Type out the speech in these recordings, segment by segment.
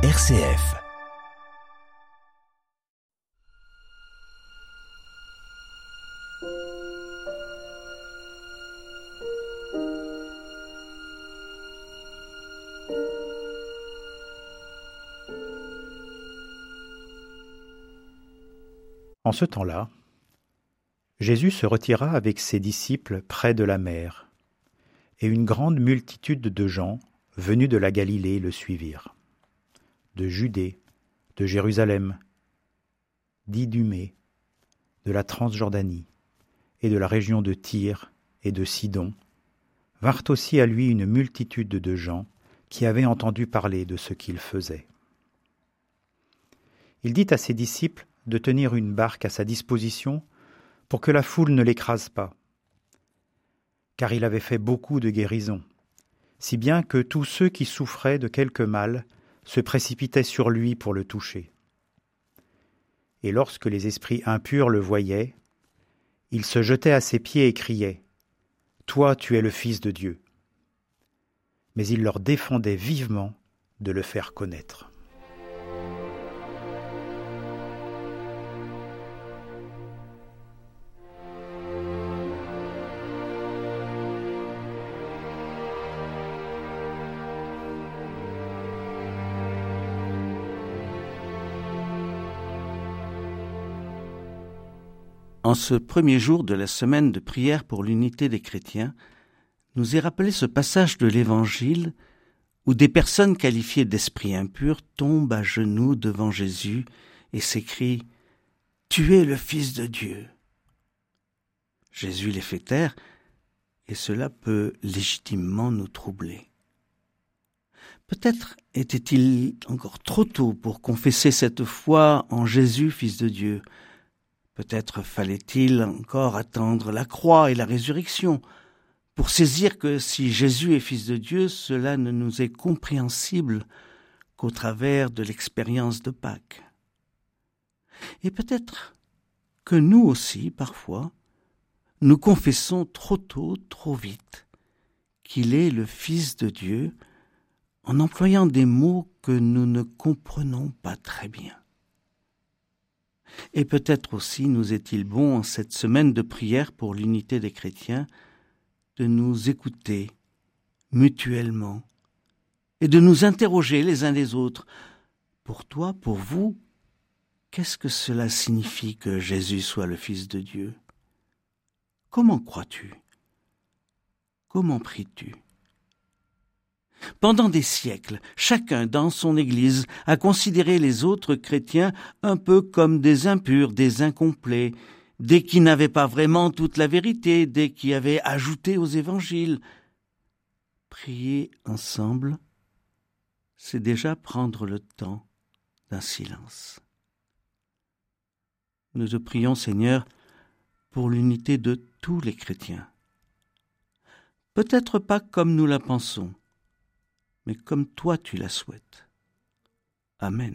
RCF. En ce temps-là, Jésus se retira avec ses disciples près de la mer, et une grande multitude de gens venus de la Galilée le suivirent de Judée, de Jérusalem, d'Idumée, de la Transjordanie et de la région de Tyr et de Sidon, vinrent aussi à lui une multitude de gens qui avaient entendu parler de ce qu'il faisait. Il dit à ses disciples de tenir une barque à sa disposition pour que la foule ne l'écrase pas, car il avait fait beaucoup de guérisons, si bien que tous ceux qui souffraient de quelque mal se précipitaient sur lui pour le toucher. Et lorsque les esprits impurs le voyaient, ils se jetaient à ses pieds et criaient Toi, tu es le Fils de Dieu. Mais il leur défendait vivement de le faire connaître. En ce premier jour de la semaine de prière pour l'unité des chrétiens, nous est rappelé ce passage de l'Évangile où des personnes qualifiées d'esprits impurs tombent à genoux devant Jésus et s'écrient Tu es le Fils de Dieu. Jésus les fait taire et cela peut légitimement nous troubler. Peut-être était-il encore trop tôt pour confesser cette foi en Jésus, Fils de Dieu, Peut-être fallait-il encore attendre la croix et la résurrection pour saisir que si Jésus est fils de Dieu, cela ne nous est compréhensible qu'au travers de l'expérience de Pâques. Et peut-être que nous aussi, parfois, nous confessons trop tôt, trop vite, qu'il est le Fils de Dieu en employant des mots que nous ne comprenons pas très bien. Et peut-être aussi nous est-il bon en cette semaine de prière pour l'unité des chrétiens de nous écouter mutuellement et de nous interroger les uns les autres. Pour toi, pour vous, qu'est-ce que cela signifie que Jésus soit le Fils de Dieu? Comment crois-tu? Comment pries-tu? Pendant des siècles, chacun dans son Église a considéré les autres chrétiens un peu comme des impurs, des incomplets, des qui n'avaient pas vraiment toute la vérité, des qui avaient ajouté aux évangiles. Prier ensemble, c'est déjà prendre le temps d'un silence. Nous te prions, Seigneur, pour l'unité de tous les chrétiens. Peut-être pas comme nous la pensons, mais comme toi tu la souhaites. Amen.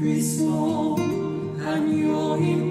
puissant, agneau immortel.